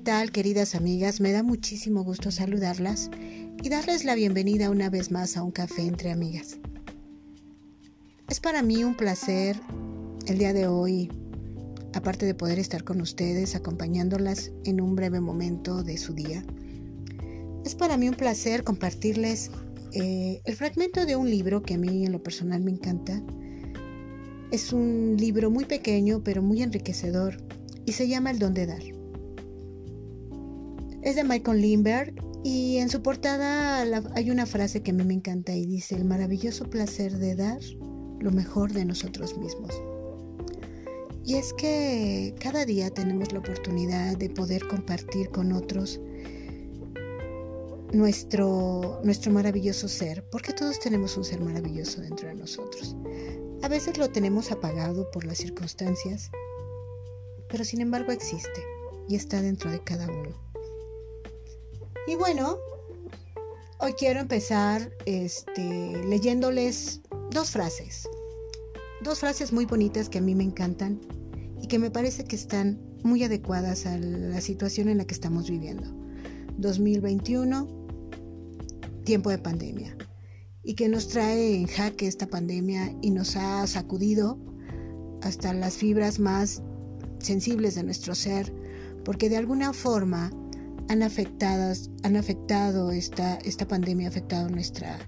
tal, queridas amigas? Me da muchísimo gusto saludarlas y darles la bienvenida una vez más a un café entre amigas. Es para mí un placer el día de hoy, aparte de poder estar con ustedes acompañándolas en un breve momento de su día. Es para mí un placer compartirles eh, el fragmento de un libro que a mí en lo personal me encanta. Es un libro muy pequeño pero muy enriquecedor y se llama El don de dar. Es de Michael Lindbergh y en su portada hay una frase que a mí me encanta y dice, el maravilloso placer de dar lo mejor de nosotros mismos. Y es que cada día tenemos la oportunidad de poder compartir con otros nuestro, nuestro maravilloso ser, porque todos tenemos un ser maravilloso dentro de nosotros. A veces lo tenemos apagado por las circunstancias, pero sin embargo existe y está dentro de cada uno. Y bueno, hoy quiero empezar este, leyéndoles dos frases. Dos frases muy bonitas que a mí me encantan y que me parece que están muy adecuadas a la situación en la que estamos viviendo. 2021, tiempo de pandemia. Y que nos trae en jaque esta pandemia y nos ha sacudido hasta las fibras más sensibles de nuestro ser, porque de alguna forma han, afectadas, han afectado esta, esta pandemia, ha afectado nuestra,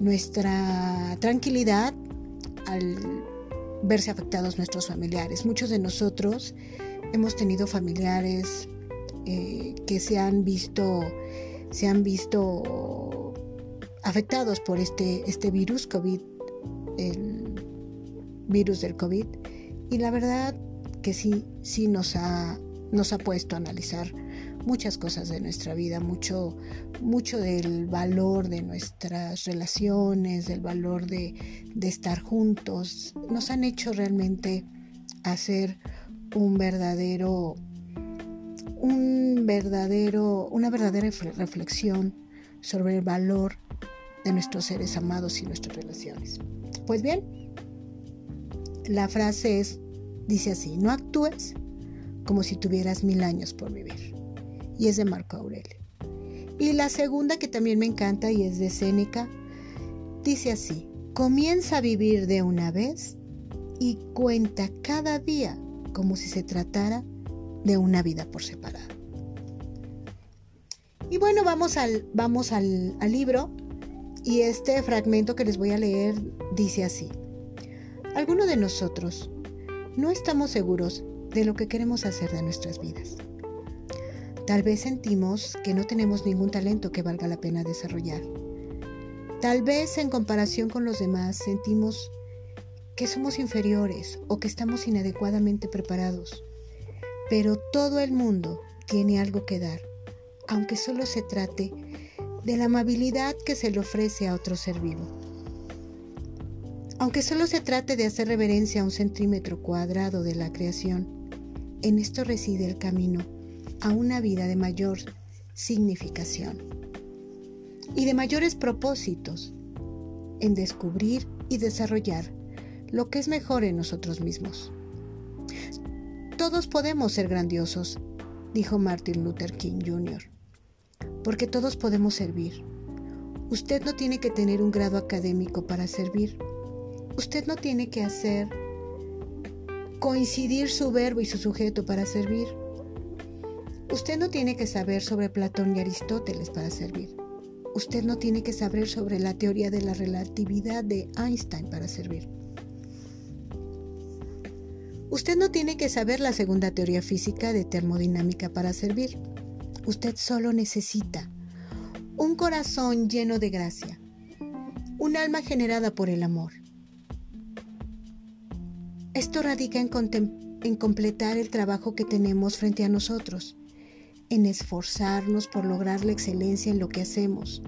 nuestra tranquilidad al verse afectados nuestros familiares. Muchos de nosotros hemos tenido familiares eh, que se han visto, se han visto afectados por este, este virus COVID, el virus del COVID. Y la verdad que sí, sí nos ha, nos ha puesto a analizar muchas cosas de nuestra vida, mucho, mucho del valor de nuestras relaciones, del valor de, estar juntos, nos han hecho realmente hacer un verdadero, un verdadero, una verdadera reflexión sobre el valor de nuestros seres amados y nuestras relaciones. Pues bien, la frase es, dice así, no actúes como si tuvieras mil años por vivir y es de Marco Aurelio. Y la segunda que también me encanta y es de Séneca, dice así, comienza a vivir de una vez y cuenta cada día como si se tratara de una vida por separado. Y bueno, vamos al, vamos al, al libro y este fragmento que les voy a leer dice así. Algunos de nosotros no estamos seguros de lo que queremos hacer de nuestras vidas. Tal vez sentimos que no tenemos ningún talento que valga la pena desarrollar. Tal vez en comparación con los demás sentimos que somos inferiores o que estamos inadecuadamente preparados. Pero todo el mundo tiene algo que dar, aunque solo se trate de la amabilidad que se le ofrece a otro ser vivo. Aunque solo se trate de hacer reverencia a un centímetro cuadrado de la creación, en esto reside el camino a una vida de mayor significación y de mayores propósitos en descubrir y desarrollar lo que es mejor en nosotros mismos. Todos podemos ser grandiosos, dijo Martin Luther King Jr., porque todos podemos servir. Usted no tiene que tener un grado académico para servir. Usted no tiene que hacer coincidir su verbo y su sujeto para servir. Usted no tiene que saber sobre Platón y Aristóteles para servir. Usted no tiene que saber sobre la teoría de la relatividad de Einstein para servir. Usted no tiene que saber la segunda teoría física de termodinámica para servir. Usted solo necesita un corazón lleno de gracia, un alma generada por el amor. Esto radica en, completar el trabajo que tenemos frente a nosotros en esforzarnos por lograr la excelencia en lo que hacemos.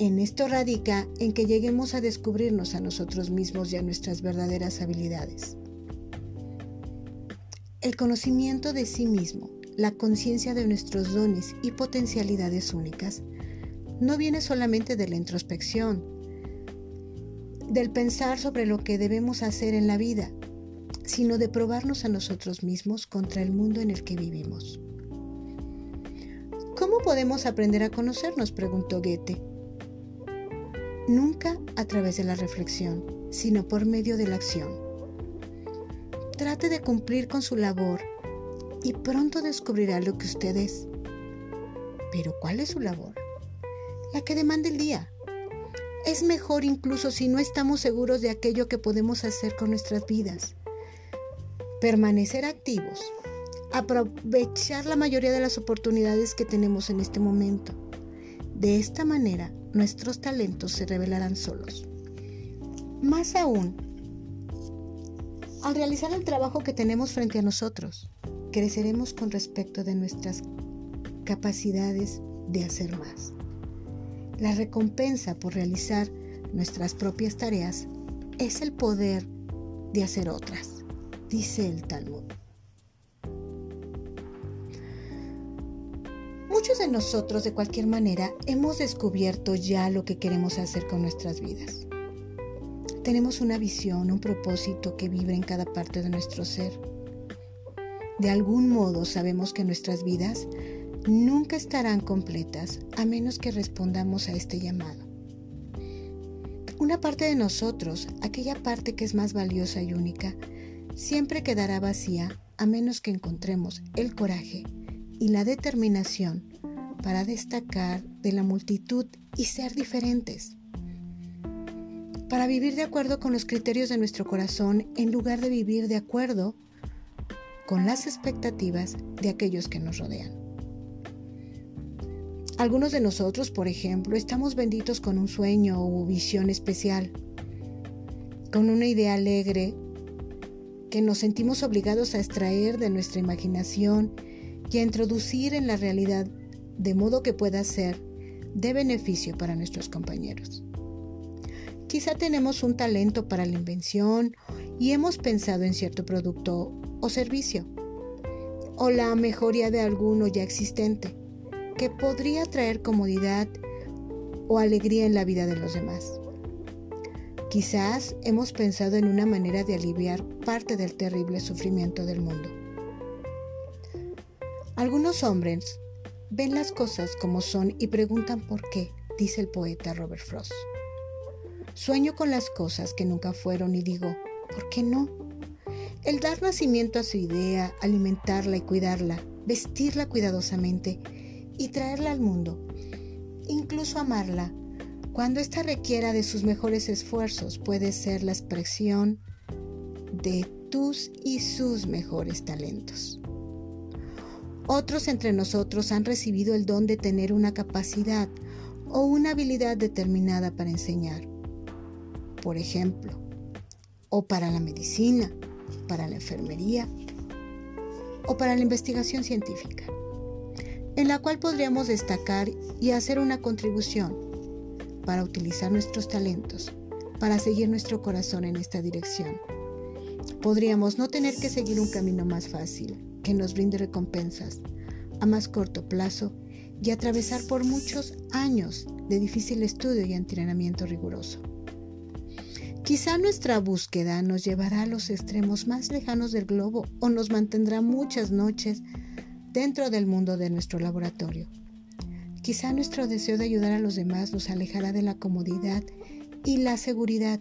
En esto radica en que lleguemos a descubrirnos a nosotros mismos y a nuestras verdaderas habilidades. El conocimiento de sí mismo, la conciencia de nuestros dones y potencialidades únicas, no viene solamente de la introspección, del pensar sobre lo que debemos hacer en la vida, sino de probarnos a nosotros mismos contra el mundo en el que vivimos. ¿Cómo podemos aprender a conocernos? preguntó Goethe. Nunca a través de la reflexión, sino por medio de la acción. Trate de cumplir con su labor y pronto descubrirá lo que usted es. Pero ¿cuál es su labor? La que demanda el día. Es mejor incluso si no estamos seguros de aquello que podemos hacer con nuestras vidas. Permanecer activos. Aprovechar la mayoría de las oportunidades que tenemos en este momento. De esta manera, nuestros talentos se revelarán solos. Más aún, al realizar el trabajo que tenemos frente a nosotros, creceremos con respecto de nuestras capacidades de hacer más. La recompensa por realizar nuestras propias tareas es el poder de hacer otras, dice el Talmud. Nosotros, de cualquier manera, hemos descubierto ya lo que queremos hacer con nuestras vidas. Tenemos una visión, un propósito que vibra en cada parte de nuestro ser. De algún modo sabemos que nuestras vidas nunca estarán completas a menos que respondamos a este llamado. Una parte de nosotros, aquella parte que es más valiosa y única, siempre quedará vacía a menos que encontremos el coraje y la determinación para destacar de la multitud y ser diferentes. Para vivir de acuerdo con los criterios de nuestro corazón en lugar de vivir de acuerdo con las expectativas de aquellos que nos rodean. Algunos de nosotros, por ejemplo, estamos benditos con un sueño o visión especial, con una idea alegre que nos sentimos obligados a extraer de nuestra imaginación y a introducir en la realidad de modo que pueda ser de beneficio para nuestros compañeros. Quizá tenemos un talento para la invención y hemos pensado en cierto producto o servicio, o la mejoría de alguno ya existente, que podría traer comodidad o alegría en la vida de los demás. Quizás hemos pensado en una manera de aliviar parte del terrible sufrimiento del mundo. Algunos hombres ven las cosas como son y preguntan por qué, dice el poeta Robert Frost. Sueño con las cosas que nunca fueron y digo, ¿por qué no? El dar nacimiento a su idea, alimentarla y cuidarla, vestirla cuidadosamente y traerla al mundo, incluso amarla, cuando ésta requiera de sus mejores esfuerzos, puede ser la expresión de tus y sus mejores talentos. Otros entre nosotros han recibido el don de tener una capacidad o una habilidad determinada para enseñar. Por ejemplo, o para la medicina, para la enfermería o para la investigación científica, en la cual podríamos destacar y hacer una contribución para utilizar nuestros talentos, para seguir nuestro corazón en esta dirección. Podríamos no tener que seguir un camino más fácil, que nos brinde recompensas a más corto plazo y atravesar por muchos años de difícil estudio y entrenamiento riguroso. Quizá nuestra búsqueda nos llevará a los extremos más lejanos del globo o nos mantendrá muchas noches dentro del mundo de nuestro laboratorio. Quizá nuestro deseo de ayudar a los demás nos alejará de la comodidad y la seguridad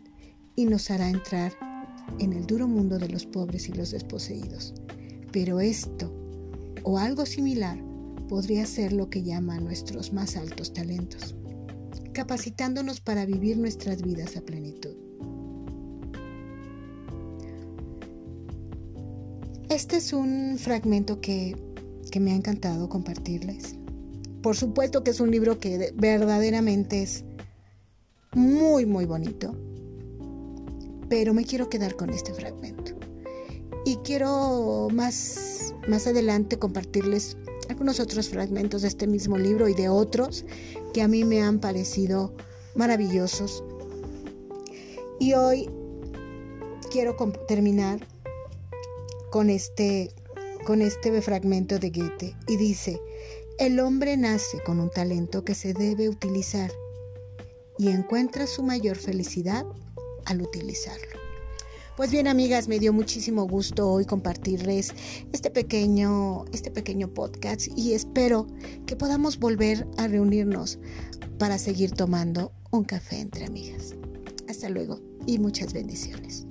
y nos hará entrar en el duro mundo de los pobres y los desposeídos. Pero esto, o algo similar, podría ser lo que llama nuestros más altos talentos, capacitándonos para vivir nuestras vidas a plenitud. Este es un fragmento que, que me ha encantado compartirles. Por supuesto que es un libro que verdaderamente es muy, muy bonito, pero me quiero quedar con este fragmento. Y quiero más, más adelante compartirles algunos otros fragmentos de este mismo libro y de otros que a mí me han parecido maravillosos. Y hoy quiero terminar con este, con este fragmento de Goethe y dice, el hombre nace con un talento que se debe utilizar y encuentra su mayor felicidad al utilizarlo. Pues bien, amigas, me dio muchísimo gusto hoy compartirles este pequeño, este pequeño podcast y espero que podamos volver a reunirnos para seguir tomando un café entre amigas. Hasta luego y muchas bendiciones.